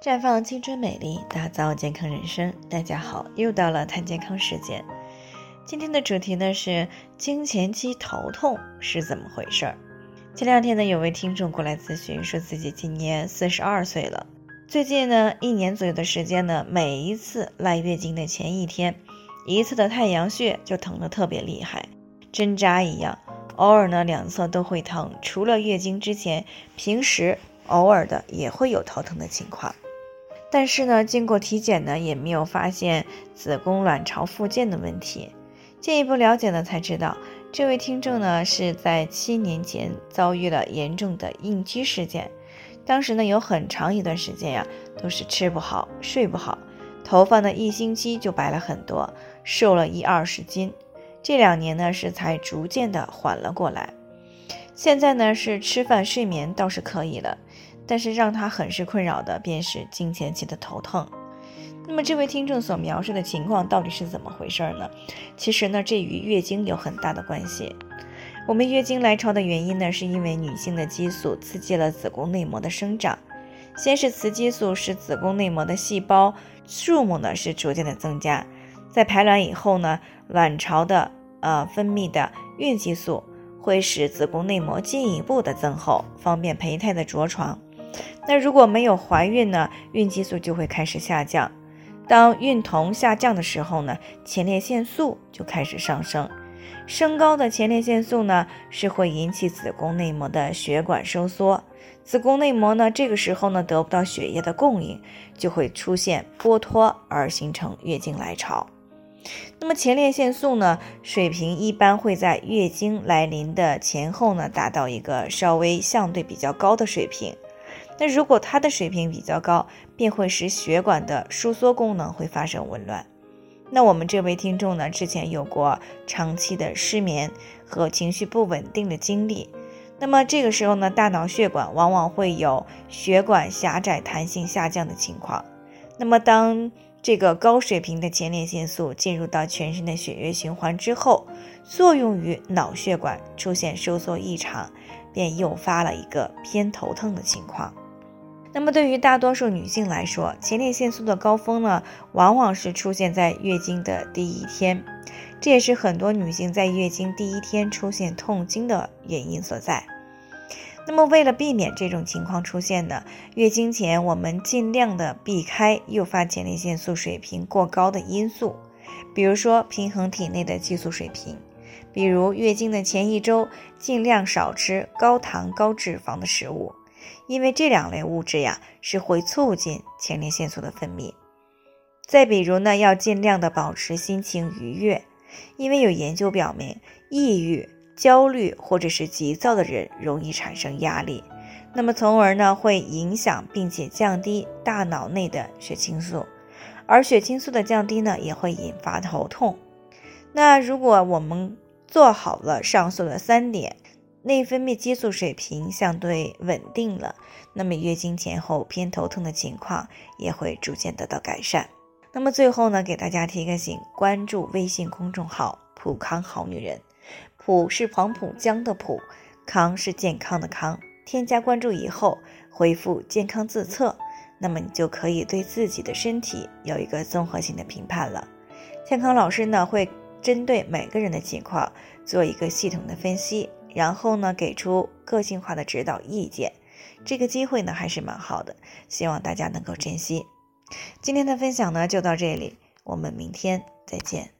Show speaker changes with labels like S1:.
S1: 绽放青春美丽，打造健康人生。大家好，又到了谈健康时间。今天的主题呢是经前期头痛是怎么回事儿？前两天呢，有位听众过来咨询，说自己今年四十二岁了，最近呢一年左右的时间呢，每一次来月经的前一天，一侧的太阳穴就疼得特别厉害，针扎一样，偶尔呢两侧都会疼。除了月经之前，平时偶尔的也会有头疼的情况。但是呢，经过体检呢，也没有发现子宫卵巢附件的问题。进一步了解呢，才知道这位听众呢是在七年前遭遇了严重的应激事件。当时呢，有很长一段时间呀，都是吃不好、睡不好，头发呢一星期就白了很多，瘦了一二十斤。这两年呢，是才逐渐的缓了过来。现在呢，是吃饭睡眠倒是可以了。但是让他很是困扰的便是经前期的头疼。那么这位听众所描述的情况到底是怎么回事呢？其实呢，这与月经有很大的关系。我们月经来潮的原因呢，是因为女性的激素刺激了子宫内膜的生长。先是雌激素使子宫内膜的细胞数目呢是逐渐的增加，在排卵以后呢，卵巢的呃分泌的孕激素会使子宫内膜进一步的增厚，方便胚胎的着床。那如果没有怀孕呢，孕激素就会开始下降。当孕酮下降的时候呢，前列腺素就开始上升。升高的前列腺素呢，是会引起子宫内膜的血管收缩。子宫内膜呢，这个时候呢得不到血液的供应，就会出现剥脱而形成月经来潮。那么前列腺素呢水平一般会在月经来临的前后呢达到一个稍微相对比较高的水平。那如果它的水平比较高，便会使血管的收缩功能会发生紊乱。那我们这位听众呢，之前有过长期的失眠和情绪不稳定的经历，那么这个时候呢，大脑血管往往会有血管狭窄、弹性下降的情况。那么当这个高水平的前列腺素进入到全身的血液循环之后，作用于脑血管出现收缩异常，便诱发了一个偏头疼的情况。那么对于大多数女性来说，前列腺素的高峰呢，往往是出现在月经的第一天，这也是很多女性在月经第一天出现痛经的原因所在。那么为了避免这种情况出现呢，月经前我们尽量的避开诱发前列腺素水平过高的因素，比如说平衡体内的激素水平，比如月经的前一周尽量少吃高糖高脂肪的食物。因为这两类物质呀是会促进前列腺素的分泌。再比如呢，要尽量的保持心情愉悦，因为有研究表明，抑郁、焦虑或者是急躁的人容易产生压力，那么从而呢会影响并且降低大脑内的血清素，而血清素的降低呢也会引发头痛。那如果我们做好了上述的三点。内分泌激素水平相对稳定了，那么月经前后偏头痛的情况也会逐渐得到改善。那么最后呢，给大家提个醒：关注微信公众号“普康好女人”，普是黄浦江的浦，康是健康的康。添加关注以后，回复“健康自测”，那么你就可以对自己的身体有一个综合性的评判了。健康老师呢，会针对每个人的情况做一个系统的分析。然后呢，给出个性化的指导意见，这个机会呢还是蛮好的，希望大家能够珍惜。今天的分享呢就到这里，我们明天再见。